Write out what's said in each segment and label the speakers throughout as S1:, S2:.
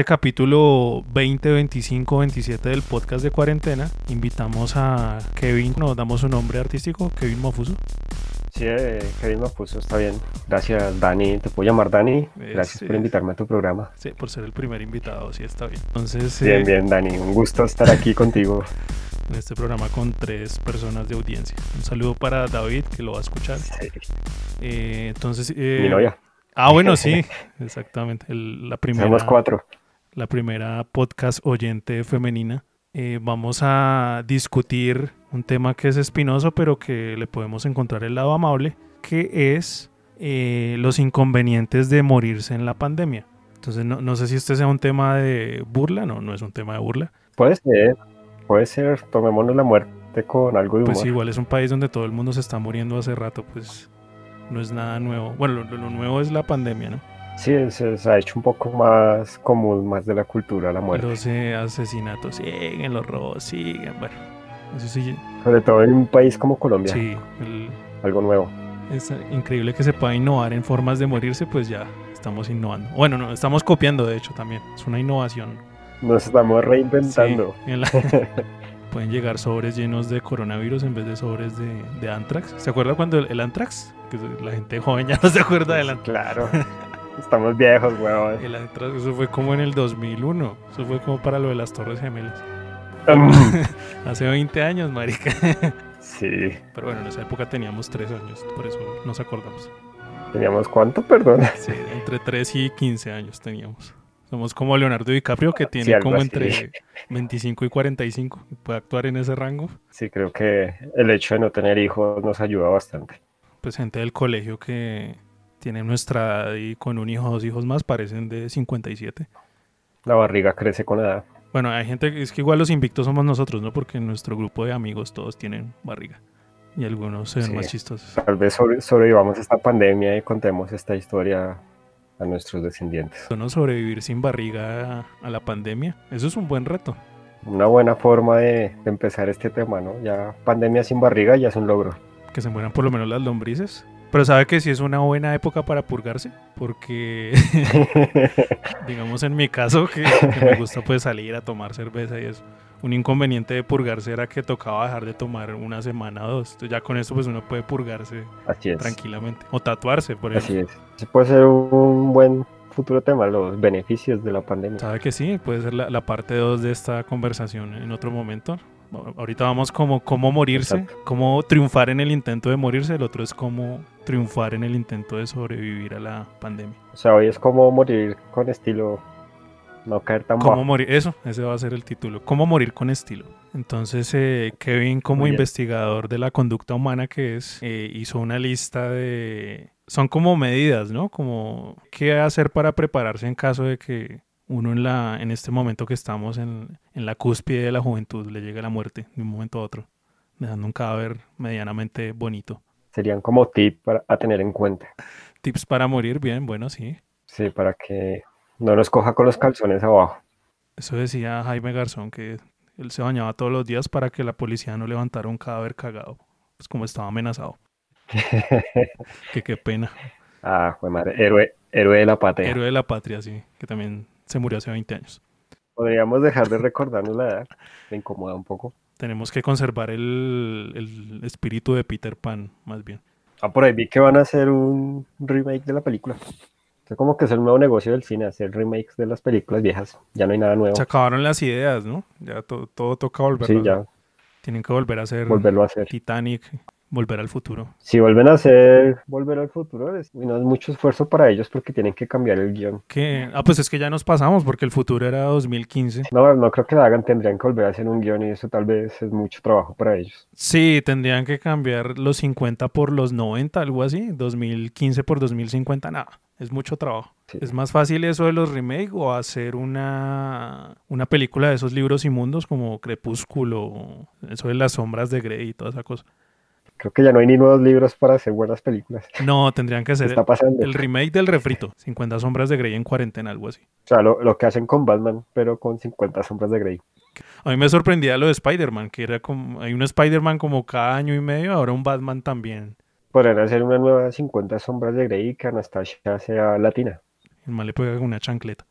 S1: este capítulo 20, 25, 27 del podcast de cuarentena, invitamos a Kevin, nos damos su nombre artístico, Kevin Mafuso.
S2: Sí, eh, Kevin Mafuso, está bien. Gracias, Dani. ¿Te puedo llamar Dani? Gracias por invitarme a tu programa.
S1: Sí, por ser el primer invitado, sí, está bien. Entonces,
S2: bien, eh, bien, Dani. Un gusto estar aquí contigo.
S1: En este programa con tres personas de audiencia. Un saludo para David, que lo va a escuchar. Sí. Eh, entonces...
S2: Mi novia.
S1: Ah, bueno, sí, exactamente. la primera.
S2: Somos cuatro
S1: la primera podcast oyente femenina. Eh, vamos a discutir un tema que es espinoso, pero que le podemos encontrar el lado amable, que es eh, los inconvenientes de morirse en la pandemia. Entonces, no, sé si este sea un tema de burla, no, no es un tema de burla.
S2: Puede ser, puede ser, tomémonos la muerte con algo de
S1: pues
S2: humor.
S1: Pues igual es un país donde todo el mundo se está muriendo hace rato, pues no es nada nuevo. Bueno, lo nuevo es la pandemia, ¿no?
S2: Sí, se, ha hecho un poco más común, más de la cultura la muerte.
S1: Los eh, asesinatos siguen, los robos siguen, bueno, eso sí.
S2: Sobre todo en un país como Colombia.
S1: Sí.
S2: algo nuevo.
S1: Es increíble que se pueda innovar en formas de morirse, pues ya estamos innovando. Bueno, no, estamos copiando de hecho también, es una innovación.
S2: Nos estamos reinventando.
S1: pueden llegar sobres llenos de coronavirus en vez de sobres de, de Antrax. ¿Se acuerda cuando el, el Antrax? Que la gente joven ya no se acuerda del Antrax.
S2: Claro. Estamos viejos, weón.
S1: eso fue como en el 2001. Eso fue como para lo de las Torres Gemelas. Hace 20 años, marica.
S2: sí.
S1: Pero bueno, en esa época teníamos 3 años, por eso nos acordamos.
S2: ¿Teníamos cuánto, perdón?
S1: Sí, entre 3 y 15 años teníamos. Somos como Leonardo DiCaprio, que tiene como entre 25 y 45. Puede actuar en ese rango.
S2: Sí, creo que el hecho de no tener hijos nos ayuda bastante.
S1: Pues gente del colegio que tiene nuestra edad y con un hijo o dos hijos más parecen de 57.
S2: La barriga crece con la edad.
S1: Bueno, hay gente es que igual los invictos somos nosotros, ¿no? Porque en nuestro grupo de amigos todos tienen barriga y algunos se ven más chistosos.
S2: Tal vez sobrevivamos esta pandemia y contemos esta historia a nuestros descendientes.
S1: ¿No sobrevivir sin barriga a la pandemia? Eso es un buen reto.
S2: Una buena forma de, de empezar este tema, ¿no? Ya pandemia sin barriga ya es un logro.
S1: Que se mueran por lo menos las lombrices. Pero sabe que sí es una buena época para purgarse, porque digamos en mi caso que, me gusta pues salir a tomar cerveza y eso. Un inconveniente de purgarse era que tocaba dejar de tomar una semana o dos. Entonces ya con esto pues uno puede purgarse tranquilamente. O tatuarse, por ejemplo.
S2: Así es. puede ser un buen futuro tema, los beneficios de la pandemia.
S1: Sabe que sí, puede ser la, la parte 2 de esta conversación en otro momento. Ahorita vamos como cómo morirse, cómo triunfar en el intento de morirse, el otro es cómo triunfar en el intento de sobrevivir a la pandemia.
S2: O sea, hoy es como morir con estilo, no caer tan
S1: ¿Cómo morir? Eso, ese va a ser el título. ¿Cómo morir con estilo? Entonces, eh, Kevin, como investigador de la conducta humana que es, eh, hizo una lista de... Son como medidas, ¿no? Como qué hacer para prepararse en caso de que uno en, la, en este momento que estamos en, la cúspide de la juventud le llega la muerte de un momento a otro, dejando un cadáver medianamente bonito.
S2: Serían como tips para, a tener en cuenta.
S1: Tips para morir, bien, bueno, sí.
S2: Sí, para que no los coja con los calzones abajo.
S1: Eso decía Jaime Garzón, que él se bañaba todos los días para que la policía no levantara un cadáver cagado, pues como estaba amenazado. que qué pena.
S2: Ah, fue madre, héroe, héroe de la patria.
S1: Héroe de la patria, sí, que también se murió hace 20 años.
S2: Podríamos dejar de recordarnos la edad, me incomoda un poco.
S1: Tenemos que conservar el, el espíritu de Peter Pan, más bien.
S2: Ah, por ahí vi que van a hacer un remake de la película. Es como que es el nuevo negocio del cine, hacer remakes de las películas viejas. Ya no hay nada nuevo.
S1: Se acabaron las ideas, ¿no? Ya todo, todo toca volver.
S2: Sí, ya.
S1: Tienen que volver a hacer,
S2: Volverlo a hacer.
S1: Titanic, Volver al futuro.
S2: Si vuelven a hacer Volver al futuro, es, no es mucho esfuerzo para ellos porque tienen que cambiar el guion.
S1: ¿Qué? Ah, pues es que ya nos pasamos porque el futuro era 2015.
S2: No, no creo que lo hagan, tendrían que volver a hacer un guion y eso tal vez es mucho trabajo para ellos.
S1: Sí, tendrían que cambiar los 50 por los 90, algo así, 2015 por 2050, nada. Es mucho trabajo. Es más fácil eso de los remakes o hacer una, una película de esos libros inmundos como Crepúsculo, eso de las sombras de Grey y toda esa cosa.
S2: Creo que ya no hay ni nuevos libros para hacer buenas películas.
S1: No, tendrían que hacer el, remake del refrito. 50 sombras de Grey en cuarentena, algo así.
S2: O sea, lo, que hacen con Batman, pero con 50 sombras de Grey.
S1: A mí me sorprendía lo de Spider-Man, que era como... Hay un Spider-Man como cada año y medio, ahora un Batman también.
S2: Podrían hacer una nueva 50 sombras de Grey y que Anastasia sea latina.
S1: El mal le pega con una chancleta.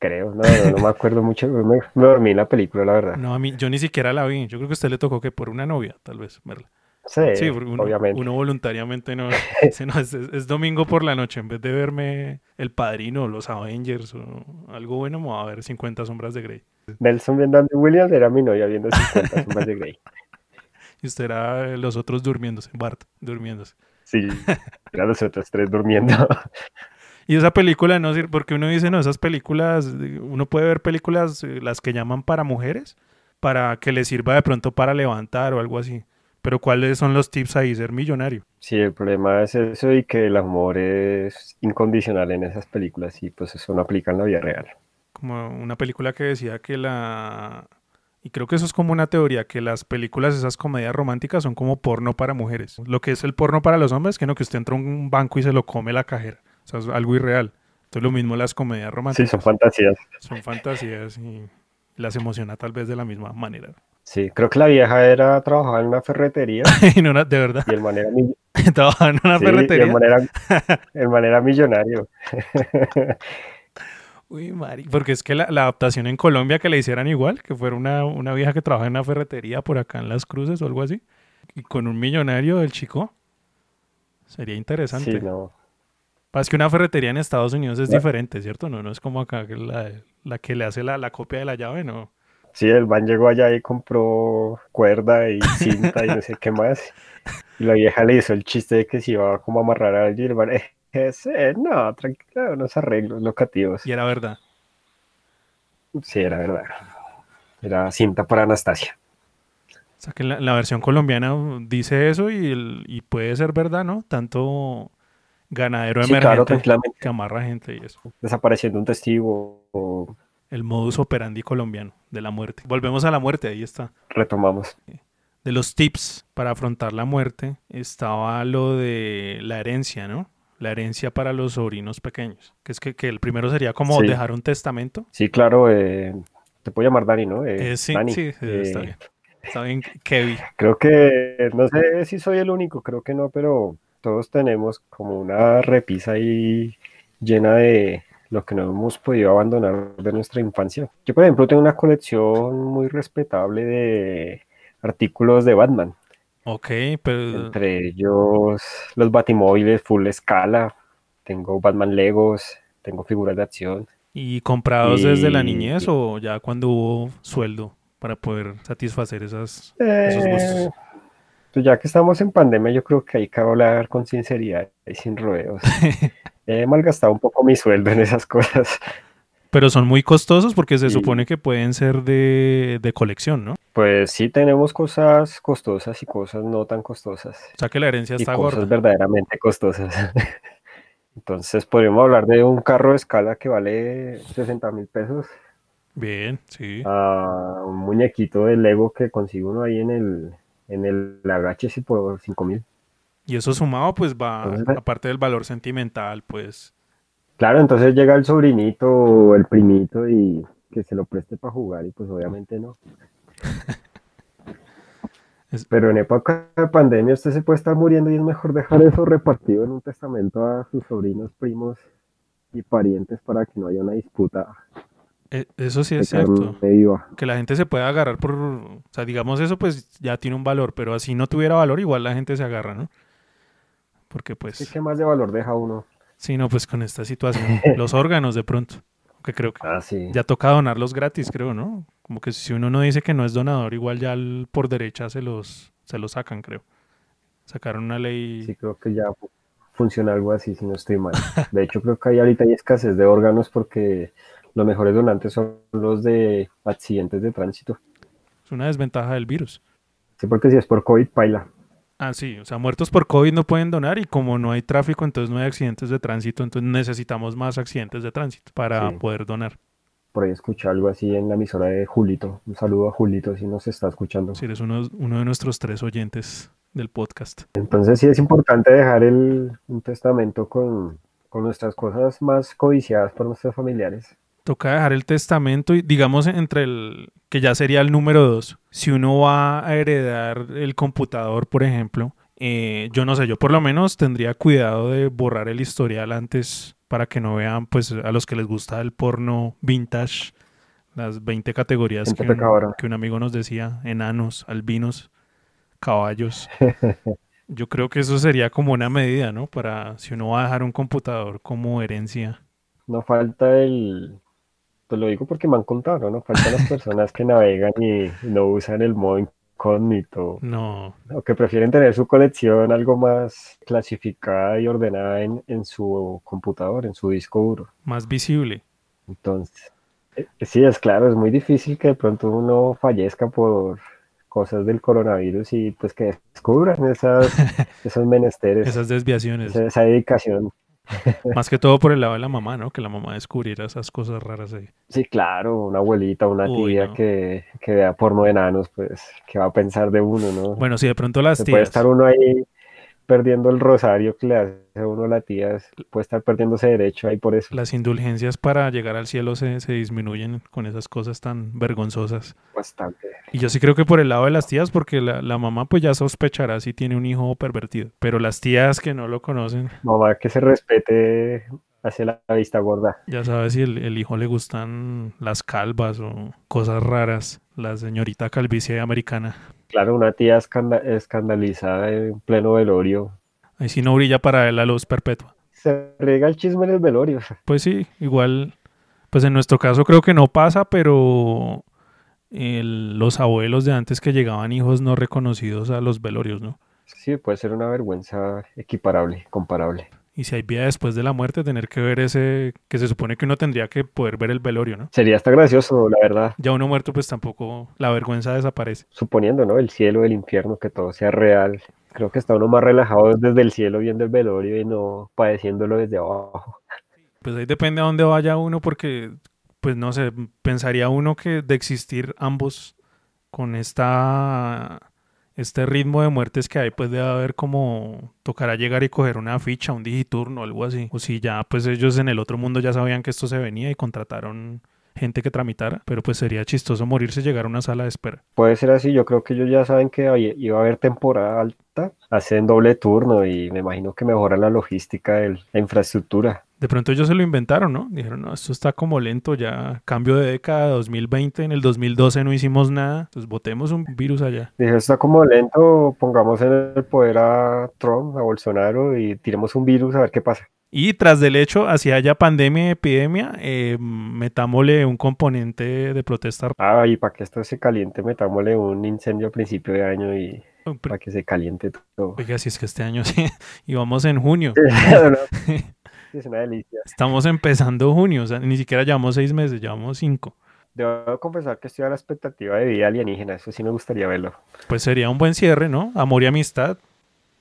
S2: Creo, no, no, no me acuerdo mucho, me, me, dormí en la película, la verdad.
S1: No, a mí, yo ni siquiera la vi, yo creo que a usted le tocó que por una novia, tal vez, verla.
S2: Sí, uno, obviamente.
S1: Uno voluntariamente no, no es, domingo por la noche, en vez de verme El Padrino, Los Avengers o algo bueno, me voy a ver 50 Sombras de Grey.
S2: Nelson viendo a Williams era mi novia viendo 50 Sombras de Grey.
S1: y usted era los otros durmiéndose, Bart, durmiéndose.
S2: Sí, eran los otros tres durmiendo.
S1: Y esa película no sirve, porque uno dice, no, esas películas, uno puede ver películas, eh, las que llaman para mujeres, para que le sirva de pronto para levantar o algo así. Pero ¿cuáles son los tips ahí? Ser millonario.
S2: Sí, el problema es eso y que el amor es incondicional en esas películas y pues eso no aplica en la vida real.
S1: Como una película que decía que la... Y creo que eso es como una teoría, que las películas, esas comedias románticas son como porno para mujeres. Lo que es el porno para los hombres, que no que usted entra a un banco y se lo come la cajera. O sea, es algo irreal. Entonces lo mismo las comedias románticas.
S2: Sí, son fantasías.
S1: Son fantasías y las emociona tal vez de la misma manera.
S2: Sí, creo que la vieja era trabajaba en una ferretería.
S1: de verdad.
S2: Y el manera
S1: trabajaba en una ferretería.
S2: Y el manera, el manera millonario.
S1: Uy, Mari, porque es que la, adaptación en Colombia que le hicieran igual, que fuera una, una vieja que trabaja en una ferretería por acá en Las Cruces o algo así, y con un millonario del chico, sería interesante.
S2: Sí, no.
S1: Es que una ferretería en Estados Unidos es diferente, ¿cierto? No, no es como acá la, la que le hace la, la, copia de la llave, ¿no?
S2: Sí, el van llegó allá y compró cuerda y cinta y no sé qué más. Y la vieja le hizo el chiste de que se iba como a amarrar a alguien. El eh, ese, no, tranquilo, unos arreglos locativos.
S1: Y era verdad.
S2: Sí, era verdad. Era cinta para Anastasia.
S1: O sea que la, la versión colombiana dice eso y, y puede ser verdad, ¿no? Tanto ganadero emergente que amarra gente y eso.
S2: Desapareciendo un testigo.
S1: El modus operandi colombiano de la muerte. Volvemos a la muerte, ahí está.
S2: Retomamos.
S1: De los tips para afrontar la muerte estaba lo de la herencia, ¿no? La herencia para los sobrinos pequeños. Que es que, el primero sería como dejar un testamento.
S2: Sí, claro. Eh, te puedo llamar Dani, ¿no?
S1: Eh, sí, sí, está bien. Está bien, Kevin.
S2: Creo que, no sé si soy el único, creo que no, pero todos tenemos como una repisa ahí llena de lo que no hemos podido abandonar de nuestra infancia. Yo, por ejemplo, tengo una colección muy respetable de artículos de Batman.
S1: Ok, pero...
S2: Entre ellos los batimóviles full escala, tengo Batman Legos, tengo figuras de acción.
S1: ¿Y comprados desde la niñez o ya cuando hubo sueldo para poder satisfacer esas, esos gustos?
S2: Pues ya que estamos en pandemia, yo creo que hay que hablar con sinceridad y sin rodeos. He malgastado un poco mi sueldo en esas cosas.
S1: Pero son muy costosos porque se supone que pueden ser de, de, colección, ¿no?
S2: Pues sí tenemos cosas costosas y cosas no tan costosas.
S1: O sea que la herencia está
S2: y
S1: cosas
S2: verdaderamente costosas. Entonces podríamos hablar de un carro de escala que vale 60 mil pesos.
S1: Bien, sí.
S2: A un muñequito de Lego que consigue uno ahí en el, en el sí por 5 mil.
S1: Y eso sumado pues va, aparte del valor sentimental, pues...
S2: Claro, entonces llega el sobrinito o el primito y que se lo preste para jugar y pues obviamente no. Pero en época de pandemia usted se puede estar muriendo y es mejor dejar eso repartido en un testamento a sus sobrinos, primos y parientes para que no haya una disputa
S1: eso sí es cierto. Que la gente se pueda agarrar por... O sea, digamos eso pues ya tiene un valor, pero así no tuviera valor, igual la gente se agarra, ¿no? Porque pues...
S2: ¿Qué más de valor deja uno?
S1: Sí, no, pues con esta situación, los órganos de pronto, que creo que
S2: ah, sí.
S1: ya toca donarlos gratis, creo, ¿no? Como que si uno no dice que no es donador, igual ya por derecha se los, se los sacan, creo. Sacaron una ley...
S2: Sí, creo que ya funciona algo así, si no estoy mal. De hecho, creo que ahí ahorita hay escasez de órganos porque los mejores donantes son los de accidentes de tránsito.
S1: Es una desventaja del virus.
S2: Sí, porque si es por COVID, paila.
S1: Ah, sí, o sea, muertos por COVID no pueden donar y como no hay tráfico, entonces no hay accidentes de tránsito, entonces necesitamos más accidentes de tránsito para poder donar.
S2: Por ahí escuché algo así en la emisora de Julito. Un saludo a Julito si nos está escuchando.
S1: Sí, eres uno, uno de nuestros tres oyentes del podcast.
S2: Entonces sí es importante dejar el, un testamento con, con nuestras cosas más codiciadas por nuestros familiares
S1: toca dejar el testamento y digamos entre el que ya sería el número dos. Si uno va a heredar el computador, por ejemplo, eh, yo no sé, yo por lo menos tendría cuidado de borrar el historial antes para que no vean, pues, a los que les gusta el porno vintage, las 20 categorías que un, que un, amigo nos decía, enanos, albinos, caballos. Yo creo que eso sería como una medida, ¿no? Para si uno va a dejar un computador como herencia.
S2: No falta el, pues lo digo porque me han contado, ¿no? Faltan las personas que navegan y no usan el modo incógnito.
S1: No.
S2: O que prefieren tener su colección algo más clasificada y ordenada en, en su computador, en su disco duro.
S1: Más visible.
S2: Entonces, eh, sí, es claro, es muy difícil que de pronto uno fallezca por cosas del coronavirus y pues que descubran esas, esos menesteres.
S1: Esas desviaciones.
S2: Esa, dedicación.
S1: Más que todo por el lado de la mamá, ¿no? Que la mamá descubriera esas cosas raras ahí.
S2: Sí, claro, una abuelita, una tía que, que vea porno de enanos, pues, que va a pensar de uno, no?
S1: Bueno, si de pronto las tías...
S2: Puede estar uno ahí perdiendo el rosario que le hace uno la tía, puede estar perdiéndose derecho ahí por eso.
S1: Las indulgencias para llegar al cielo se, se disminuyen con esas cosas tan vergonzosas.
S2: Bastante.
S1: Y yo sí creo que por el lado de las tías, porque la, la, mamá pues ya sospechará si tiene un hijo pervertido, pero las tías que no lo conocen...
S2: Mamá que se respete hacia la vista gorda.
S1: Ya sabes si el, el, hijo le gustan las calvas o cosas raras, la señorita calvicie americana.
S2: Claro, una tía escandalizada en pleno velorio.
S1: Ahí sí no brilla para él la luz perpetua.
S2: Se riega el chisme en el velorio.
S1: Pues sí, igual, pues en nuestro caso creo que no pasa, pero el, los abuelos de antes que llegaban hijos no reconocidos a los velorios, ¿no?
S2: Sí, puede ser una vergüenza equiparable, comparable.
S1: Y si hay vida después de la muerte, tener que ver ese, que se supone que uno tendría que poder ver el velorio, ¿no?
S2: Sería hasta gracioso, la verdad.
S1: Ya uno muerto, pues tampoco la vergüenza desaparece.
S2: Suponiendo, ¿no? El cielo, el infierno, que todo sea real. Creo que está uno más relajado desde el cielo viendo el velorio y no padeciéndolo desde abajo.
S1: Pues ahí depende a dónde vaya uno, porque, pues no sé, pensaría uno que de existir ambos con esta este ritmo de muertes que hay, pues debe haber como tocará llegar y coger una ficha, un digiturno algo así. O si ya, pues ellos en el otro mundo ya sabían que esto se venía y contrataron gente que tramitara, pero pues sería chistoso morirse y llegar a una sala de espera.
S2: Puede ser así, yo creo que ellos ya saben que iba a haber temporada alta, hacen doble turno y me imagino que mejoran la logística la infraestructura.
S1: De pronto ellos se lo inventaron, ¿no? Dijeron, no, esto está como lento ya, cambio de década, 2020, en el 2012 no hicimos nada, entonces votemos un virus allá.
S2: Dije, está como lento, pongamos en el poder a Trump, a Bolsonaro y tiremos un virus a ver qué pasa.
S1: Y tras del hecho, hacia haya pandemia y epidemia, eh, metámosle un componente de protesta.
S2: Ah, y para que esto se caliente, metámosle un incendio a principio de año y para que se caliente todo.
S1: Oiga, si es que este año sí, y vamos en junio.
S2: es una delicia.
S1: Estamos empezando junio, o sea, ni siquiera llevamos seis meses, llevamos cinco.
S2: Debo confesar que estoy a la expectativa de vida alienígena, eso sí me gustaría verlo.
S1: Pues sería un buen cierre, ¿no? Amor y amistad.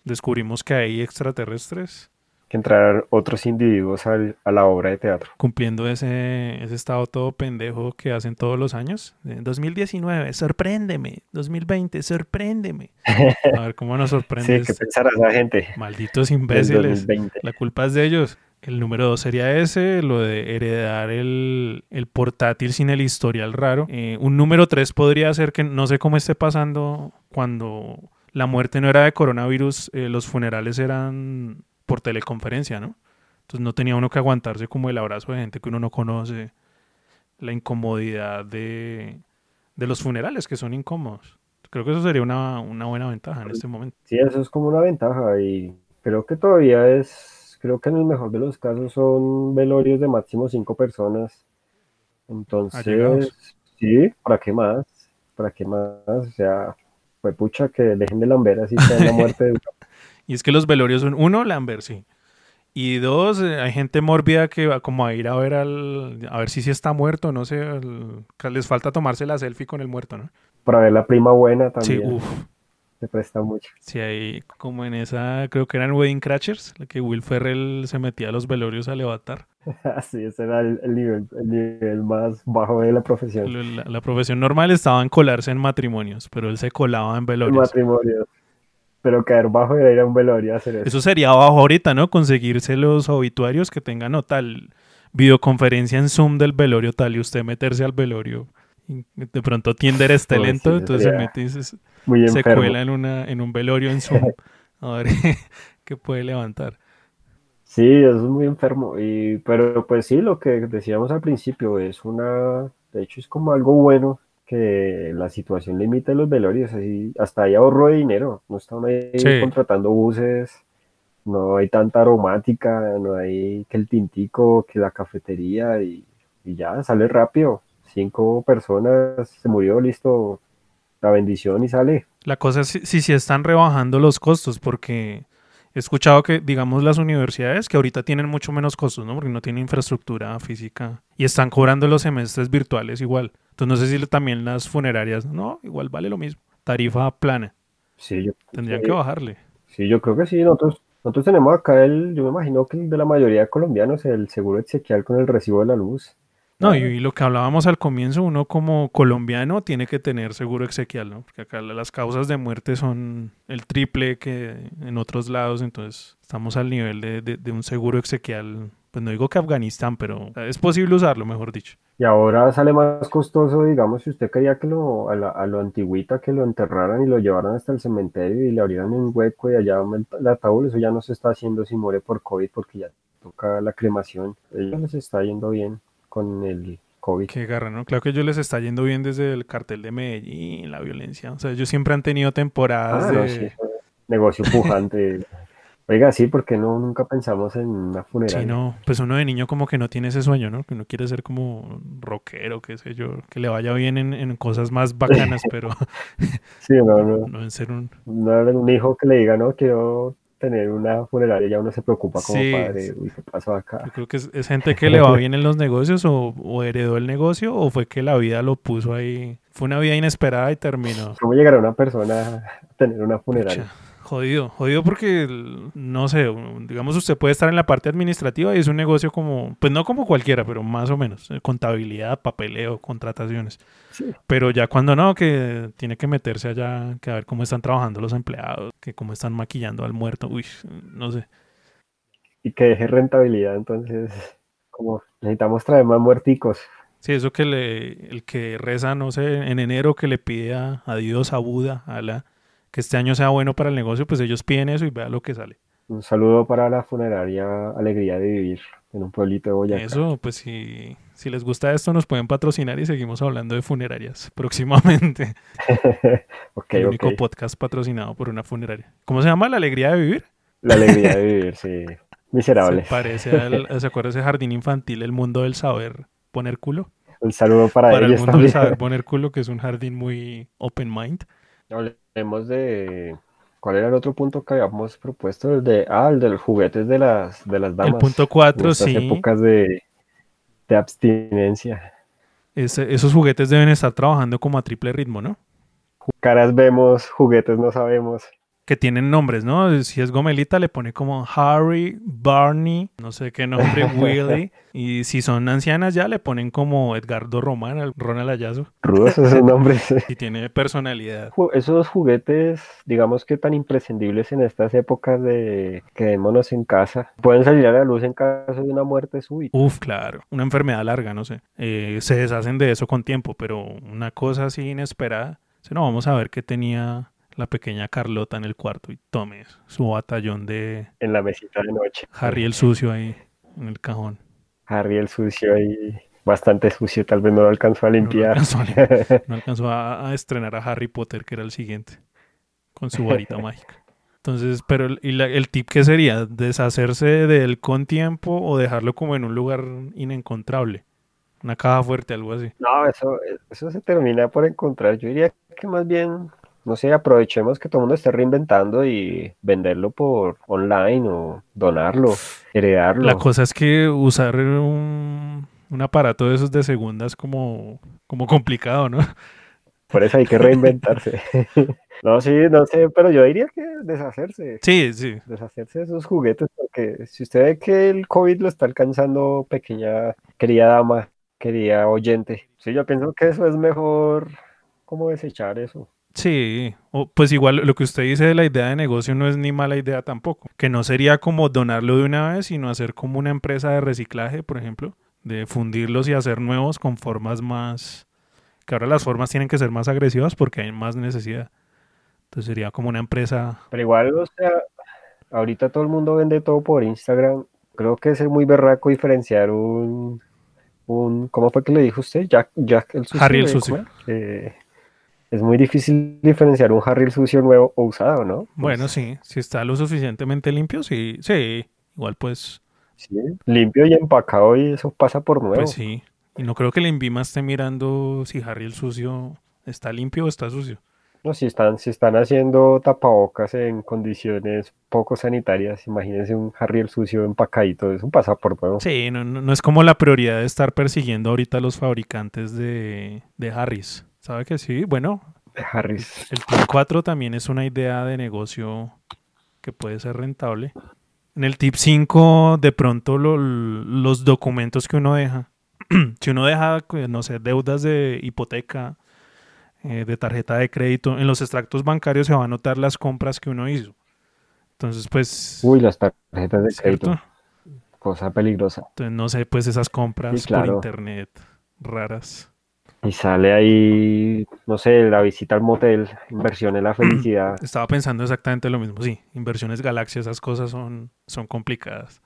S1: Descubrimos que hay extraterrestres.
S2: Que entraran otros individuos al, a la obra de teatro.
S1: Cumpliendo ese, ese estado todo pendejo que hacen todos los años. En 2019, sorpréndeme. 2020, sorpréndeme. A ver cómo nos sorprende.
S2: sí, ¿qué pensará esa gente?
S1: Malditos imbéciles. La culpa es de ellos. El número dos sería ese, lo de heredar el, el portátil sin el historial raro. Eh, un número tres podría ser que no sé cómo esté pasando cuando la muerte no era de coronavirus, eh, los funerales eran por teleconferencia, ¿no? Entonces no tenía uno que aguantarse como el abrazo de gente que uno no conoce, la incomodidad de, de los funerales que son incómodos. Creo que eso sería una, una buena ventaja en este momento.
S2: Sí, eso es como una ventaja y creo que todavía es creo que en el mejor de los casos son velorios de máximo cinco personas. Entonces, sí, ¿para qué más? ¿Para qué más? O sea, fue pucha que dejen de lamber así sea la muerte de
S1: Y es que los velorios son, uno, lamber, sí. Y dos, eh, hay gente mórbida que va como a ir a ver al, a ver si sí está muerto, no sé, les falta tomarse la selfie con el muerto, ¿no?
S2: Para ver la prima buena también.
S1: Sí, uff
S2: se presta mucho.
S1: Sí, ahí como en esa, creo que eran Wedding Crashers, la que Will Ferrell se metía a los velorios a levantar.
S2: sí, ese era el, nivel, el, nivel, más bajo de la profesión.
S1: La, profesión normal estaba en colarse en matrimonios, pero él se colaba en velorios. En
S2: matrimonios. Pero caer bajo era ir a un velorio a hacer eso.
S1: Eso sería bajo ahorita, ¿no? Conseguirse los obituarios que tengan o tal videoconferencia en Zoom del velorio tal y usted meterse al velorio de pronto Tinder esté lento, entonces se mete y se, cuela en, una, en un velorio en Zoom a ver qué puede levantar.
S2: Sí, eso es muy enfermo. Y, pero pues sí, lo que decíamos al principio es una, de hecho es como algo bueno que la situación limite los velorios, así, hasta ahí ahorro de dinero, no están ahí contratando buses, no hay tanta aromática, no hay que el tintico, que la cafetería y, y ya sale rápido. Cinco personas, se murió, listo, la bendición y sale.
S1: La cosa es si, si están rebajando los costos, porque he escuchado que, digamos, las universidades que ahorita tienen mucho menos costos, ¿no? Porque no tienen infraestructura física y están cobrando los semestres virtuales igual. Entonces no sé si también las funerarias, no, igual vale lo mismo. Tarifa plana.
S2: Sí, yo
S1: Tendrían que bajarle.
S2: Sí, yo creo que sí. Nosotros, nosotros tenemos acá el, yo me imagino que el de la mayoría de colombianos, el seguro exequial con el recibo de la luz.
S1: No, y, lo que hablábamos al comienzo, uno como colombiano tiene que tener seguro exequial, ¿no? Porque acá las causas de muerte son el triple que en otros lados, entonces estamos al nivel de, de, un seguro exequial. Pues no digo que Afganistán, pero es posible usarlo, mejor dicho.
S2: Y ahora sale más costoso, digamos, si usted quería que lo, a, lo antiguita, que lo enterraran y lo llevaran hasta el cementerio y le abrieran un hueco y allá el ataúd, eso ya no se está haciendo si muere por COVID porque ya toca la cremación. Ellos les está yendo bien con el COVID.
S1: Qué garra, ¿no? Claro que ellos les está yendo bien desde el cartel de Medellín, la violencia. O sea, ellos siempre han tenido temporadas ah, de...
S2: negocio pujante. Oiga, sí, porque no nunca pensamos en una funeraria.
S1: Sí, no, pues uno de niño como que no tiene ese sueño, ¿no? Que uno quiere ser como rockero, qué sé yo, que le vaya bien en, en cosas más bacanas, pero
S2: sí, no, no.
S1: no en ser un...
S2: No un hijo que le diga, no, quiero tener una funeraria, ya uno se preocupa como padre, uy, ¿qué pasó acá?
S1: Yo creo que es, gente que le va bien en los negocios o, heredó el negocio o fue que la vida lo puso ahí. Fue una vida inesperada y terminó.
S2: ¿Cómo llegará una persona a tener una funeraria?
S1: Jodido, jodido porque, no sé, digamos usted puede estar en la parte administrativa y es un negocio como, pues no como cualquiera, pero más o menos, eh, contabilidad, papeleo, contrataciones. Pero ya cuando no, que tiene que meterse allá, que a ver cómo están trabajando los empleados, que cómo están maquillando al muerto, uy, no sé.
S2: Y que deje rentabilidad, entonces, como necesitamos traer más muerticos.
S1: Sí, eso que le, el que reza, no sé, en enero que le pide a, a Dios, a Buda, a la que este año sea bueno para el negocio, pues ellos piden eso y vean lo que sale.
S2: Un saludo para la funeraria Alegría de Vivir en un pueblito de Boyacá.
S1: Eso, pues si, si les gusta esto, nos pueden patrocinar y seguimos hablando de funerarias próximamente.
S2: okay,
S1: el único podcast patrocinado por una funeraria. ¿Cómo se llama? ¿La Alegría de Vivir?
S2: La Alegría de Vivir, sí. Miserable.
S1: Se parece al, ¿se acuerda ese jardín infantil, el mundo del saber poner culo?
S2: Un saludo para,
S1: para el mundo del saber poner culo, que es un jardín muy open mind.
S2: Hablemos de. ¿Cuál era el otro punto que habíamos propuesto? El de. Ah, el de los juguetes de las, de las damas.
S1: El punto 4, sí.
S2: épocas de, de abstinencia.
S1: esos juguetes deben estar trabajando como a triple ritmo, ¿no?
S2: Caras vemos, juguetes no sabemos
S1: que tienen nombres, ¿no? Si es Gomelita le pone como Harry, Barney, no sé qué nombre, Willy. Y si son ancianas ya le ponen como Edgardo Román, Ronald Ayazo.
S2: Rudos esos nombres.
S1: y tiene personalidad.
S2: Esos juguetes, digamos que tan imprescindibles en estas épocas de quedémonos en casa, pueden salir a la luz en caso de una muerte súbita.
S1: Uf, claro. Una enfermedad larga, no sé. Eh, se deshacen de eso con tiempo, pero una cosa así inesperada. no, vamos a ver qué tenía la pequeña Carlota en el cuarto y tome su batallón de...
S2: En la mesita de noche.
S1: Harry el sucio ahí en el cajón.
S2: Harry el sucio ahí, bastante sucio, tal vez no lo alcanzó a limpiar.
S1: No, alcanzó a, estrenar a Harry Potter, que era el siguiente, con su varita mágica. Entonces, pero ¿y el tip qué sería? ¿Deshacerse de él con tiempo o dejarlo como en un lugar inencontrable? Una caja fuerte, algo así.
S2: No, eso, eso se termina por encontrar. Yo diría que más bien no sé, aprovechemos que todo el mundo esté reinventando y venderlo por online o donarlo, heredarlo.
S1: La cosa es que usar un, aparato de esos de segunda es como, como complicado, ¿no?
S2: Por eso hay que reinventarse. no, sí, no sé, pero yo diría que deshacerse.
S1: Sí, sí.
S2: Deshacerse de esos juguetes, porque si usted ve que el COVID lo está alcanzando, pequeña, querida dama, querida oyente, sí, yo pienso que eso es mejor como desechar eso.
S1: Sí, o pues igual lo que usted dice de la idea de negocio no es ni mala idea tampoco, que no sería como donarlo de una vez, sino hacer como una empresa de reciclaje, por ejemplo, de fundirlos y hacer nuevos con formas más, que ahora las formas tienen que ser más agresivas porque hay más necesidad. Entonces sería como una empresa.
S2: Pero igual, o sea, ahorita todo el mundo vende todo por Instagram creo que es muy berraco diferenciar un, un ¿cómo fue que le dijo usted? Jack, Jack el sucio.
S1: Harry el
S2: ¿eh?
S1: sucio.
S2: Eh, es muy difícil diferenciar un Harry el sucio nuevo o usado, ¿no?
S1: Bueno,
S2: Pues,
S1: sí, si está lo suficientemente limpio, sí, sí, igual pues,
S2: sí, limpio y empacado y eso pasa por nuevo.
S1: pues sí. Y no creo que el Envima esté mirando si Harry el sucio está limpio o está sucio.
S2: No, si están, si están haciendo tapabocas en condiciones poco sanitarias, imagínense un Harry el sucio empacadito, eso pasa por nuevo.
S1: Sí, no, no, no es como la prioridad de estar persiguiendo ahorita a los fabricantes de, de Harris. ¿Sabe que sí? Bueno,
S2: De Harris.
S1: el tip 4 también es una idea de negocio que puede ser rentable. En el tip 5, de pronto lo- los documentos que uno deja. si uno deja, pues, no sé, deudas de hipoteca, eh, de tarjeta de crédito, en los extractos bancarios se va a notar las compras que uno hizo. Entonces, pues,
S2: Uy, las tarjetas de
S1: ¿cierto?
S2: crédito, cosa peligrosa.
S1: Entonces, no sé, pues esas compras
S2: Sí, claro.
S1: por internet raras.
S2: Y sale ahí, no sé, la visita al motel, inversión en la felicidad.
S1: Estaba pensando exactamente lo mismo. Sí, inversiones galaxia, esas cosas son, son complicadas.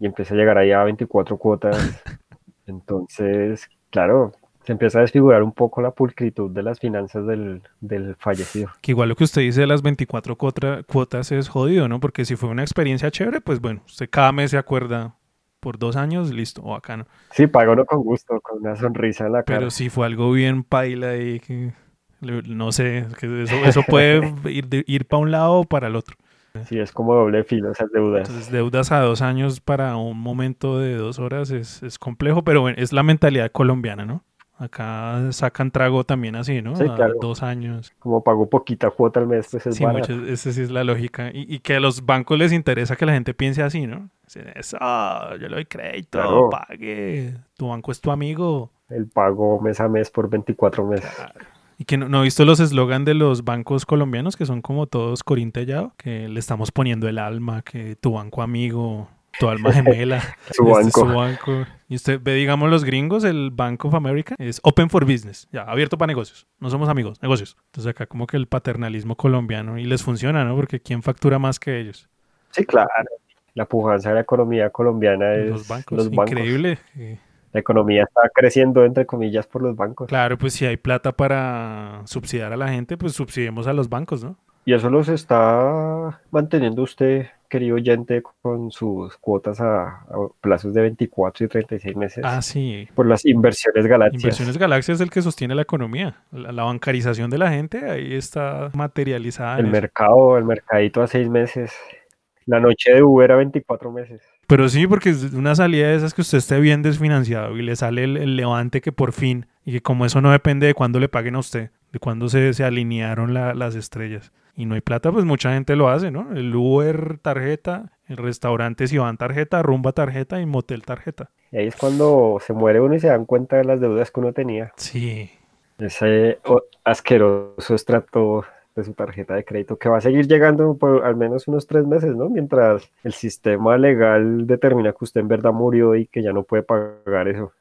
S2: y empieza a llegar ahí a 24 cuotas. Entonces, claro, se empieza a desfigurar un poco la pulcritud de las finanzas del, del fallecido.
S1: Que igual lo que usted dice de las 24 cuota- cuotas es jodido, ¿no? Porque si fue una experiencia chévere, pues bueno, usted cada mes se acuerda por dos años, listo, o acá no.
S2: Sí, paga uno con gusto, con una sonrisa en la cara.
S1: Pero si fue algo bien paila y que, no sé, que eso, eso puede ir, ir para un lado o para el otro.
S2: Sí, es como doble filo esas deudas.
S1: Entonces, deudas a dos años para un momento de dos horas es, es complejo, pero es la mentalidad colombiana, ¿no? Acá sacan trago también así, ¿no?
S2: Sí, claro.
S1: dos años.
S2: Como pago poquita cuota al mes, pues es
S1: Sí, muchas- esa sí es la lógica. Y, y que a los bancos les interesa que la gente piense así, ¿no? Dicen, Eso, yo le doy crédito,
S2: Claro.
S1: pague. Tu banco es tu amigo.
S2: El pago mes a mes por 24 meses.
S1: Y que no, no he visto los eslogan de los bancos colombianos que son como todos corintellado, que le estamos poniendo el alma, que tu banco amigo, tu alma gemela.
S2: Su
S1: este es
S2: banco.
S1: su banco. Y usted ve, digamos, los gringos, el Bank of America es open for business, ya, abierto para negocios. No somos amigos, negocios. Entonces acá como que el paternalismo colombiano y les funciona, ¿no? Porque ¿quién factura más que ellos?
S2: Sí, claro. La pujanza de la economía colombiana es
S1: Los bancos.
S2: los bancos.
S1: Increíble.
S2: La economía está creciendo, entre comillas, por los bancos.
S1: Claro, pues si hay plata para subsidiar a la gente, pues subsidiemos a los bancos, ¿no?
S2: Y eso los está manteniendo usted, querido oyente, con sus cuotas a, a plazos de 24 y 36 meses
S1: Ah, sí.
S2: por las inversiones galácticas.
S1: Inversiones Galaxia es el que sostiene la economía. La, la bancarización de la gente ahí está materializada.
S2: El
S1: eso.
S2: mercado, el mercadito a 6 meses. La noche de Uber a 24 meses.
S1: Pero sí, porque una salida de esas que usted esté bien desfinanciado y le sale el, el levante que por fin, y que como eso no depende de cuándo le paguen a usted, de cuándo se, se alinearon la- las estrellas. Y no hay plata, pues mucha gente lo hace, ¿no? El Uber tarjeta, el restaurante si van tarjeta, rumba tarjeta y motel tarjeta.
S2: Y ahí es cuando se muere uno y se dan cuenta de las deudas que uno tenía.
S1: Sí,
S2: Ese asqueroso extracto de su tarjeta de crédito que va a seguir llegando por al menos unos tres meses, ¿no? Mientras el sistema legal determina que usted en verdad murió y que ya no puede pagar eso.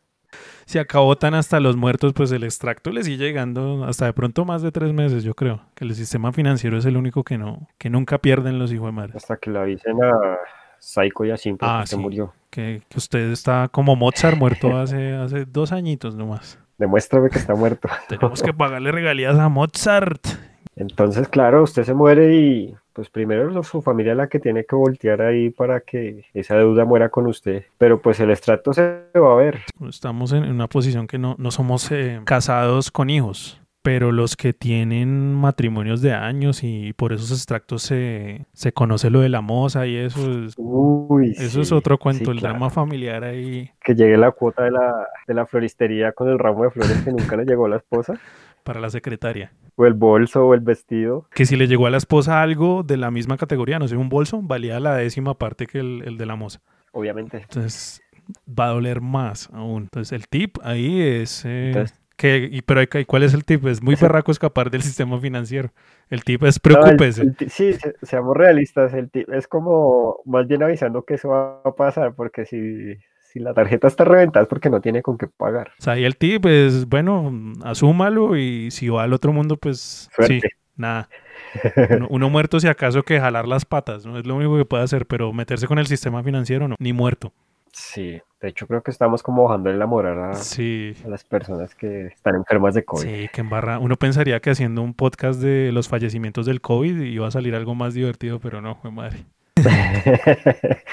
S1: Si acabotan hasta los muertos, pues el extracto le sigue llegando hasta de pronto más de tres meses, yo creo. Que el sistema financiero es el único que no, que nunca pierden los hijos de madre.
S2: Hasta que le avisen a Psycho y a Simple
S1: Ah,
S2: que se murió.
S1: Que, que usted está como Mozart muerto hace, hace dos añitos nomás.
S2: Demuéstrame que está muerto.
S1: Tenemos que pagarle regalías a Mozart.
S2: Entonces, claro, usted se muere y pues primero su familia es la que tiene que voltear ahí para que esa deuda muera con usted. Pero pues el extracto se va a ver.
S1: Estamos en una posición que no, no somos eh, casados con hijos, pero los que tienen matrimonios de años y por esos extractos se, se conoce lo de la moza y eso es,
S2: Uy,
S1: eso es otro cuento,
S2: sí,
S1: el
S2: claro.
S1: drama familiar ahí
S2: Que llegue la cuota de la, de la floristería con el ramo de flores que nunca le llegó a la esposa.
S1: para la secretaria.
S2: O el bolso o el vestido.
S1: Que si le llegó a la esposa algo de la misma categoría, no sé, un bolso, valía la décima parte que el, el de la moza.
S2: Obviamente.
S1: Entonces va a doler más aún. Entonces el tip ahí es... eh,
S2: Entonces-
S1: que, y, pero hay- ¿cuál es el tip? Es muy berraco escapar del sistema financiero. El tip es
S2: No, el-
S1: preocúpese.
S2: el sí, se- seamos realistas. El ti- es como más bien avisando que eso va a pasar. Porque si, si la tarjeta está reventada es porque no tiene con qué pagar.
S1: O sea, ahí el tip es, bueno, asúmalo y si va al otro mundo, pues sí,
S2: Suerte.
S1: nada. Uno, muerto si acaso que jalar las patas, ¿no? Es lo único que puede hacer, pero meterse con el sistema financiero no, ni muerto.
S2: Sí, de hecho creo que estamos como bajando la moral a, a las personas que están enfermas de COVID.
S1: Sí, que embarra. Uno pensaría que haciendo un podcast de los fallecimientos del COVID iba a salir algo más divertido, pero no, fue madre.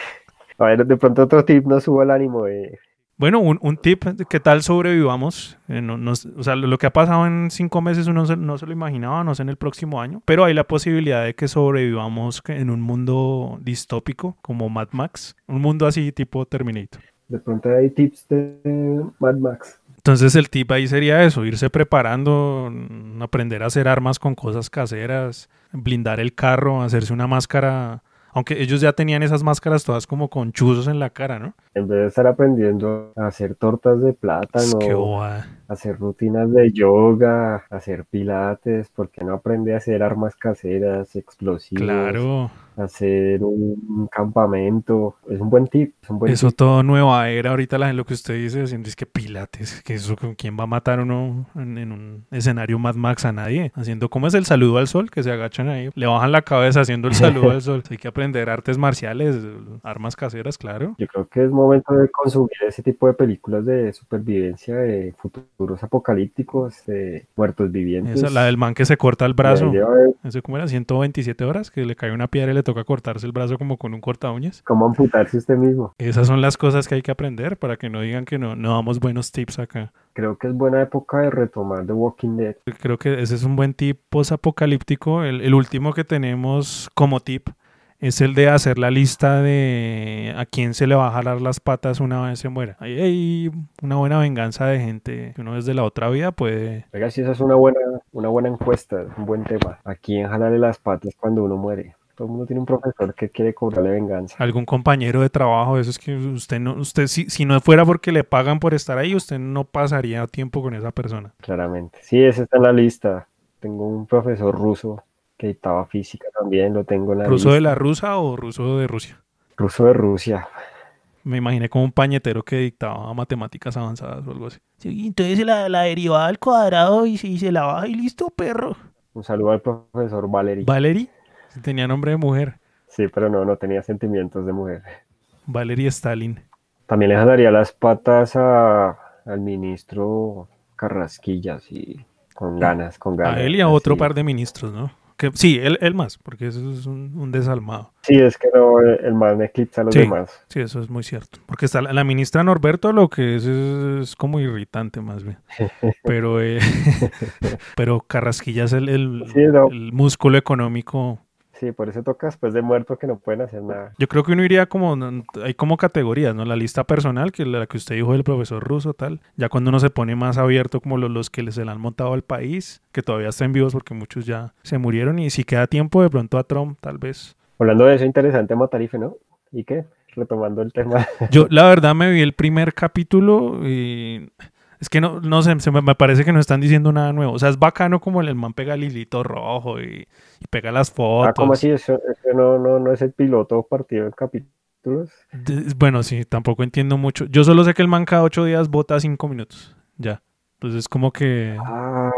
S2: a ver, de pronto otro tip nos subo el ánimo. de...
S1: Bueno, un, tip, ¿qué tal sobrevivamos? Eh, o sea, lo que ha pasado en cinco meses uno no se lo imaginaba, no sé, en el próximo año, pero hay la posibilidad de que sobrevivamos en un mundo distópico como Mad Max, un mundo así tipo Terminator.
S2: De pronto hay tips de Mad Max.
S1: Entonces el tip ahí sería eso, irse preparando, aprender a hacer armas con cosas caseras, blindar el carro, hacerse una máscara aunque ellos ya tenían esas máscaras todas como con chuzos en la cara, ¿no?
S2: En vez de estar aprendiendo a hacer tortas de plátano, hacer rutinas de yoga, hacer pilates, ¿por qué no aprende a hacer armas caseras, explosivos? Claro hacer un campamento. Es un buen tip.
S1: eso todo nueva era ahorita la, lo que usted dice, haciendo es que pilates, que eso con quién va a matar uno en, un escenario Mad Max a nadie. Haciendo como es el saludo al sol, que se agachan ahí, le bajan la cabeza haciendo el saludo al sol. Hay que aprender artes marciales, armas caseras, claro.
S2: Yo creo que es momento de consumir ese tipo de películas de supervivencia, de futuros apocalípticos, de muertos vivientes.
S1: Esa, la del man que se corta el brazo. Eso como era 127 horas, que le cae una piedra y le toca cortarse el brazo como con un corta uñas.
S2: ¿Cómo amputarse usted mismo?
S1: Esas son las cosas que hay que aprender para que no digan que no, no damos buenos tips acá.
S2: Creo que es buena época de retomar The Walking Dead.
S1: Creo que ese es un buen tip post-apocalíptico. El, el último que tenemos como tip es el de hacer la lista de a quién se le va a jalar las patas una vez se muera. Ahí hay una buena venganza de gente que uno desde la otra vida puede...
S2: Oiga, si esa es una buena, una buena encuesta, un buen tema. ¿A quién jalarle las patas cuando uno muere? Todo el mundo tiene un profesor que quiere cobrarle venganza.
S1: Algún compañero de trabajo, eso es que usted no, usted si, si no fuera porque le pagan por estar ahí, usted no pasaría tiempo con esa persona.
S2: Claramente. Sí, ese está en la lista. Tengo un profesor ruso que dictaba física también, lo tengo en la
S1: ¿Ruso de la Rusa o ruso de Rusia?
S2: Ruso de Rusia.
S1: Me imaginé como un pañetero que dictaba matemáticas avanzadas o algo así. Sí, entonces la, la derivada al cuadrado y, y se la baja y listo, perro.
S2: Un saludo al profesor Valery.
S1: ¿Valery? Tenía nombre de mujer.
S2: Sí, pero no, no tenía sentimientos de mujer.
S1: Valeria Stalin.
S2: También le daría las patas al ministro Carrasquillas y con ganas, con ganas.
S1: A él y a otro par de ministros, ¿no? Que, sí, él, él más, porque eso es un, desalmado.
S2: Sí, es que no, el más eclipsa a los demás.
S1: Sí, eso es muy cierto. Porque está la, ministra Norberto lo que es, es, como irritante más bien. Pero, eh, pero Carrasquillas el, el, el músculo económico
S2: Sí, por eso toca después de muerto que no pueden hacer nada.
S1: Yo creo que uno iría como, hay como categorías, ¿no? La lista personal, que la que usted dijo del profesor ruso, tal. Ya cuando uno se pone más abierto, como los, los que se le han montado al país, que todavía están vivos porque muchos ya se murieron. Y si queda tiempo, de pronto a Trump, tal vez.
S2: Hablando de eso, interesante Matarife, ¿no? ¿Y qué? Retomando el tema.
S1: Yo, la verdad, me vi el primer capítulo y es que no, no sé, me parece que no están diciendo nada nuevo. O sea, es bacano como el, man pega el hilito rojo y, pega las fotos. Ah,
S2: ¿cómo así? Eso, no, no, no es el piloto partido de capítulos.
S1: bueno, sí, tampoco entiendo mucho. Yo solo sé que el man cada ocho días vota cinco minutos. Ya. Entonces, como que.
S2: Ah,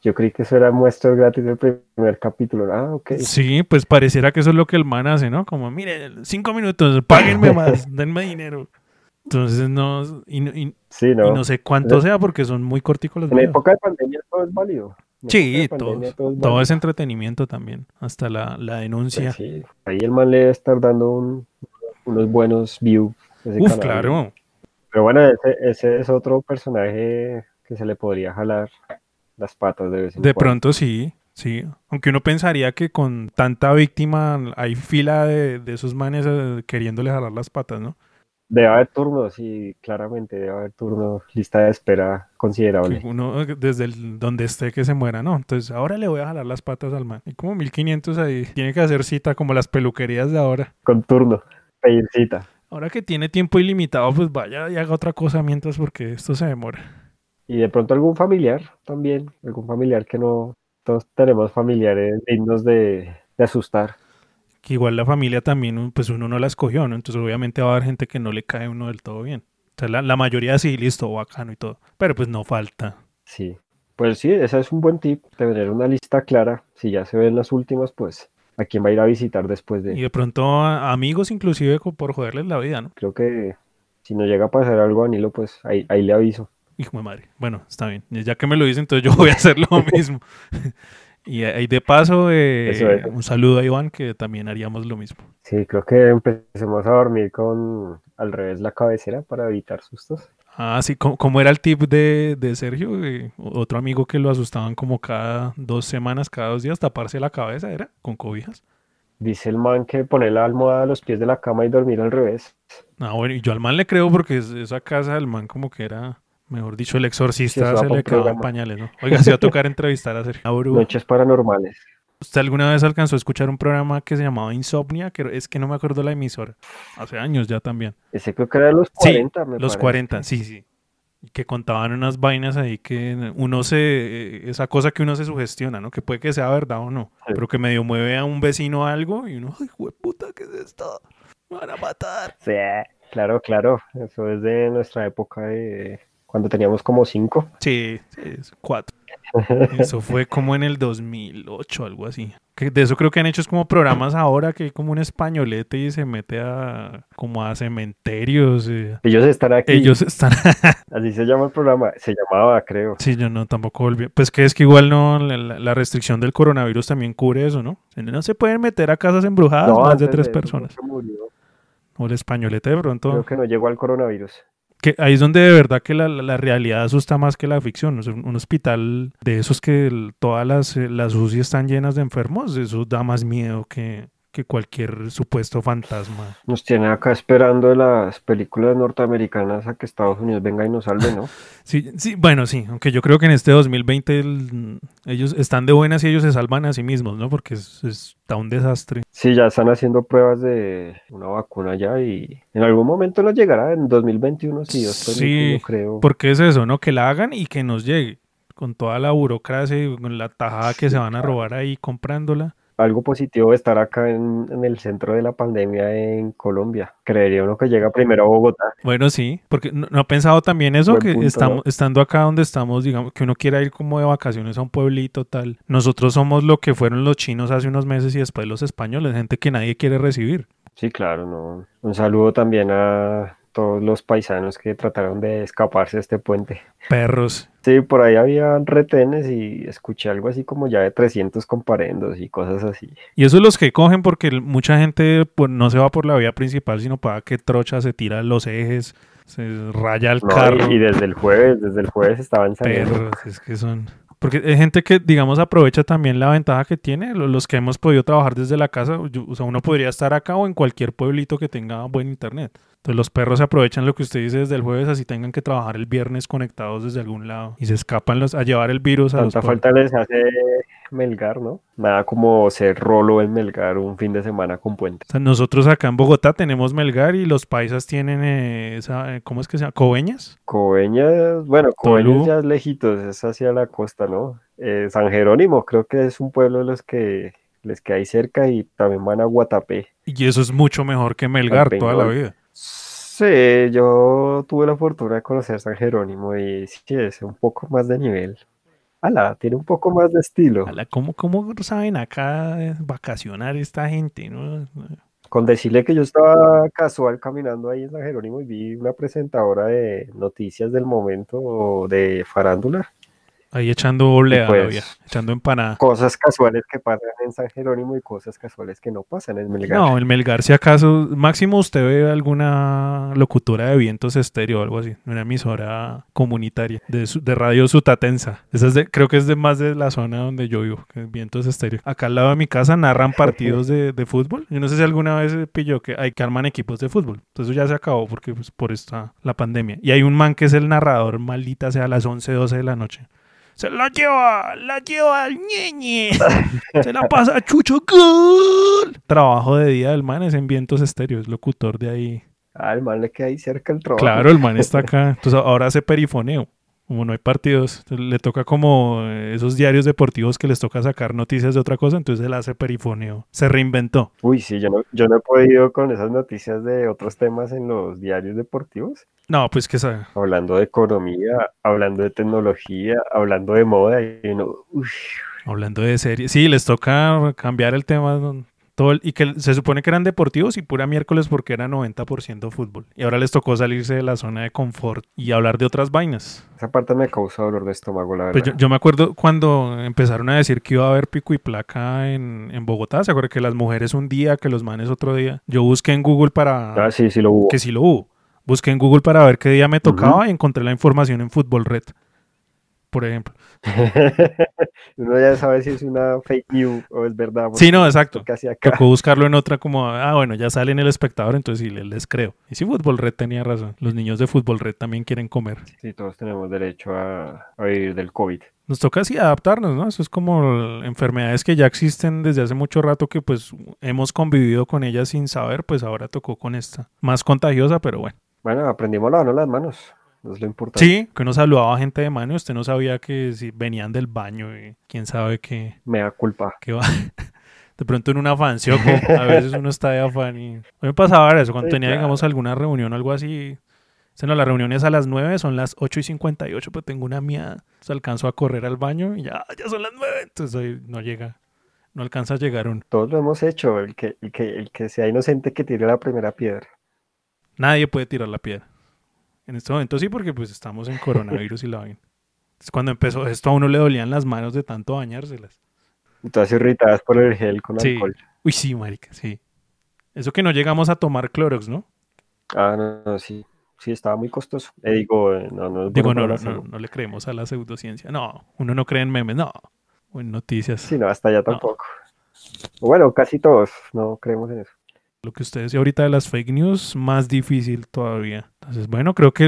S2: yo creí que eso era muestra gratis del primer capítulo. Ah, ok.
S1: Sí, pues pareciera que eso es lo que el man hace, ¿no? Como, mire, cinco minutos, páguenme más, denme dinero. Entonces no, y, no. sé cuánto sea porque son muy corticos los
S2: En época de pandemia todo es válido.
S1: Sí, todo, es entretenimiento también, hasta la, denuncia.
S2: Pues ahí el man le debe estar dando unos buenos views.
S1: Uf, claro.
S2: Pero bueno, ese, es otro personaje que se le podría jalar las patas de vez en
S1: De pronto sí, sí. Aunque uno pensaría que con tanta víctima hay fila de, de esos manes eh, queriéndole jalar las patas, ¿no?
S2: Debe haber turnos, sí, claramente debe haber turnos, lista de espera considerable.
S1: Uno desde el, donde esté que se muera, ¿no? Entonces ahora le voy a jalar las patas al man. Hay como 1500 ahí. Tiene que hacer cita como las peluquerías de ahora.
S2: Con turno, pedir cita.
S1: Ahora que tiene tiempo ilimitado, pues vaya y haga otra cosa mientras porque esto se demora.
S2: Y de pronto algún familiar también, algún familiar que no... Todos tenemos familiares dignos de, de asustar
S1: que igual la familia también, pues uno no la escogió, ¿no? Entonces obviamente va a haber gente que no le cae uno del todo bien. O sea, la, mayoría sí, listo, bacano y todo. Pero pues no falta.
S2: Sí. Pues sí, ese es un buen tip, tener una lista clara. Si ya se ven las últimas, pues a quién va a ir a visitar después de...
S1: Y de pronto amigos inclusive por joderles la vida, ¿no?
S2: Creo que si no llega a pasar algo a Nilo, pues ahí, ahí le aviso.
S1: Hijo de madre. Bueno, está bien. Ya que me lo dicen, entonces yo voy a hacer lo mismo. Y ahí de paso, eh, un saludo a Iván, que también haríamos lo mismo.
S2: Sí, creo que empecemos a dormir con al revés la cabecera para evitar sustos.
S1: Ah, sí, como, era el tip de, Sergio, eh, otro amigo que lo asustaban como cada dos semanas, cada dos días, taparse la cabeza, ¿era? Con cobijas.
S2: Dice el man que poner la almohada a los pies de la cama y dormir al revés.
S1: Ah, bueno, y yo al man le creo porque esa casa del man como que era, mejor dicho, el exorcista se le quedaban pañales, ¿no? Oiga, se va a tocar entrevistar a Sergio.
S2: Noches paranormales.
S1: ¿Usted alguna vez alcanzó a escuchar un programa que se llamaba Insomnia? Que es que no me acuerdo la emisora. Hace años ya también.
S2: Ese creo que era de los 40,
S1: sí, Los 40, sí, sí. Que contaban unas vainas ahí que uno se. Esa cosa que uno se sugestiona, ¿no? Que puede que sea verdad o no. Pero que medio mueve a un vecino algo y uno, ay, puta, ¿qué es esto? Me van a matar.
S2: Sí, claro, claro. Eso es de nuestra época de cuando teníamos como cinco.
S1: Sí, sí cuatro. Eso fue como en el 2008, algo así. Que de eso creo que han hecho es como programas ahora que hay como un españolete y se mete a como a cementerios. Eh.
S2: Ellos están aquí.
S1: Ellos están.
S2: así se llama el programa. Se llamaba, creo.
S1: Sí, yo no tampoco volví. Pues que es que igual no la, restricción del coronavirus también cubre eso, ¿no? No se pueden meter a casas embrujadas más de tres personas. O el españolete de pronto.
S2: Creo que no llegó al coronavirus
S1: que ahí es donde de verdad que la, la, realidad asusta más que la ficción. un hospital de esos que todas las, eh, las UCI están llenas de enfermos, eso da más miedo que, que cualquier supuesto fantasma.
S2: Nos tiene acá esperando las películas norteamericanas a que Estados Unidos venga y nos salve, ¿no?
S1: sí, sí, bueno, sí, aunque yo creo que en este 2020 ellos están de buenas y ellos se salvan a sí mismos, ¿no? Porque es, está un desastre.
S2: Sí, ya están haciendo pruebas de una vacuna ya y en algún momento nos llegará en 2021, sí, yo,
S1: sí, yo creo. Porque es eso, ¿no? Que la hagan y que nos llegue con toda la burocracia y con la tajada que se van a robar ahí comprándola
S2: algo positivo estar acá en, el centro de la pandemia en Colombia. Creería uno que llega primero a Bogotá.
S1: Bueno, sí, porque no, ha pensado también eso, que estamos, estando acá donde estamos, digamos, que uno quiera ir como de vacaciones a un pueblito tal. Nosotros somos lo que fueron los chinos hace unos meses y después los españoles, gente que nadie quiere recibir.
S2: Sí, claro, no. Un saludo también a todos los paisanos que trataron de escaparse de este puente.
S1: Perros.
S2: Sí, por ahí había retenes y escuché algo así como ya de 300 comparendos y cosas así.
S1: Y eso es los que cogen porque mucha gente pues, no se va por la vía principal, sino para que trocha se tira los ejes, se raya el carro.
S2: Y, desde el jueves, desde el jueves estaban saliendo.
S1: Perros, es que son... Porque hay gente que, digamos, aprovecha también la ventaja que tiene, los que hemos podido trabajar desde la casa, o sea, uno podría estar acá o en cualquier pueblito que tenga buen internet. Entonces los perros se aprovechan lo que usted dice desde el jueves, así tengan que trabajar el viernes conectados desde algún lado y se escapan los, a llevar el virus a
S2: Tanta falta les hace Melgar, ¿no? Nada como ser rolo en Melgar un fin de semana con puente.
S1: O sea, nosotros acá en Bogotá tenemos Melgar y los paisas tienen eh, esa, eh, ¿cómo es que se llama? ¿Coveñas?
S2: Coveñas, bueno, Coveñas ya es lejitos, es hacia la costa, ¿no? Eh, San Jerónimo creo que es un pueblo de los que les queda ahí cerca y también van a Guatapé.
S1: Y eso es mucho mejor que Melgar toda la vida.
S2: Sí, yo tuve la fortuna de conocer San Jerónimo y sí, es un poco más de nivel. Ala, tiene un poco más de estilo.
S1: Ala, ¿cómo, cómo saben acá vacacionar esta gente? ¿no?
S2: Con decirle que yo estaba casual caminando ahí en San Jerónimo y vi una presentadora de noticias del momento de farándula
S1: Ahí echando oleada, pues, echando empanada.
S2: Cosas casuales que pasan en San Jerónimo y cosas casuales que no pasan en Melgar.
S1: No, en Melgar, si acaso, máximo usted ve alguna locutora de vientos estéreo o algo así, una emisora comunitaria de, de radio sutatensa. Esa es de, creo que es de más de la zona donde yo vivo, que es vientos estéreo. Acá al lado de mi casa narran partidos de, de, fútbol. Yo no sé si alguna vez pilló que hay que arman equipos de fútbol. Entonces ya se acabó porque pues, por esta la pandemia. Y hay un man que es el narrador, maldita sea, a las 11, 12 de la noche. Se la lleva, la lleva al ñeñe. Se la pasa Chucho Gol. Trabajo de día del man es en vientos estéreos, locutor de ahí.
S2: Ah, el man le queda ahí cerca el trabajo.
S1: Claro, el man está acá. Entonces ahora hace perifoneo. Como no hay partidos, le toca como esos diarios deportivos que les toca sacar noticias de otra cosa, entonces él hace perifoneo. Se reinventó.
S2: Uy, sí, yo no, yo no he podido con esas noticias de otros temas en los diarios deportivos.
S1: No, pues que sabe.
S2: Hablando de economía, hablando de tecnología, hablando de moda, y no,
S1: Hablando de series. Sí, les toca cambiar el tema y que se supone que eran deportivos y pura miércoles porque era 90% fútbol. Y ahora les tocó salirse de la zona de confort y hablar de otras vainas.
S2: Esa parte me causó dolor de estómago, la
S1: pues
S2: verdad.
S1: yo, me acuerdo cuando empezaron a decir que iba a haber pico y placa en, en Bogotá. ¿Se acuerda que las mujeres un día, que los manes otro día? Yo busqué en Google para...
S2: Ah, sí, sí lo hubo.
S1: Que sí lo hubo. Busqué en Google para ver qué día me tocaba y encontré la información en Fútbol Red por ejemplo.
S2: Uno ya sabe si es una fake news o es verdad.
S1: Sí, no, exacto. Tocó buscarlo en otra como, ah, bueno, ya sale en el espectador, entonces sí, les creo. Y sí, Fútbol Red tenía razón. Los niños de Fútbol Red también quieren comer.
S2: Sí, todos tenemos derecho a, vivir del COVID.
S1: Nos toca así adaptarnos, ¿no? Eso es como enfermedades que ya existen desde hace mucho rato que pues hemos convivido con ellas sin saber, pues ahora tocó con esta. Más contagiosa, pero bueno.
S2: Bueno, aprendimos a lavarnos las manos es lo importante.
S1: Sí, que uno saludaba a gente de mano y usted no sabía que si venían del baño y quién sabe qué.
S2: Me da culpa.
S1: Que va. De pronto en un afán, A veces uno está de afán y... A mí me pasaba eso, cuando tenía, digamos, alguna reunión o algo así... O no, la reunión es a las 9, son las 8 y 58, pero tengo una mía. Entonces alcanzo a correr al baño y ya, ya son las 9. Entonces hoy no llega, no alcanza a llegar uno.
S2: Todos lo hemos hecho, el que, el que, el que sea inocente que tire la primera piedra.
S1: Nadie puede tirar la piedra. En este momento sí, porque pues estamos en coronavirus y la vaina. cuando empezó esto a uno le dolían las manos de tanto bañárselas.
S2: Y todas irritadas por el gel con alcohol.
S1: Uy, sí, marica, sí. Eso que no llegamos a tomar Clorox, ¿no?
S2: Ah, no, sí. Sí, estaba muy costoso. Eh, digo, eh, no, no,
S1: digo no, no, no, le creemos a la pseudociencia. No, uno no cree en memes, no. O en noticias.
S2: Sí, no, hasta allá tampoco. Bueno, casi todos no creemos en eso
S1: lo que usted decía ahorita de las fake news, más difícil todavía. Entonces, bueno, creo que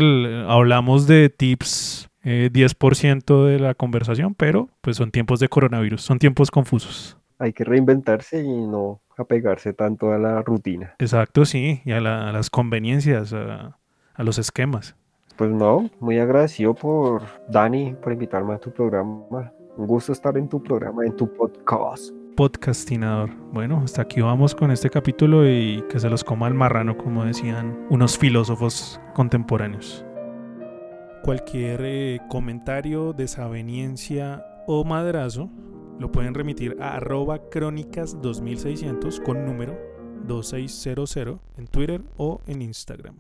S1: hablamos de tips 10% eh, de la conversación, pero pues son tiempos de coronavirus, son tiempos confusos.
S2: Hay que reinventarse y no apegarse tanto a la rutina.
S1: Exacto, sí, y a, las conveniencias, a, a los esquemas.
S2: Pues no, muy agradecido por Dani, por invitarme a tu programa. Un gusto estar en tu programa, en tu podcast
S1: podcastinador. Bueno, hasta aquí vamos con este capítulo y que se los coma el marrano, como decían unos filósofos contemporáneos. Cualquier eh, comentario, desaveniencia o madrazo lo pueden remitir a arroba crónicas 2600 con número 2600 en Twitter o en Instagram.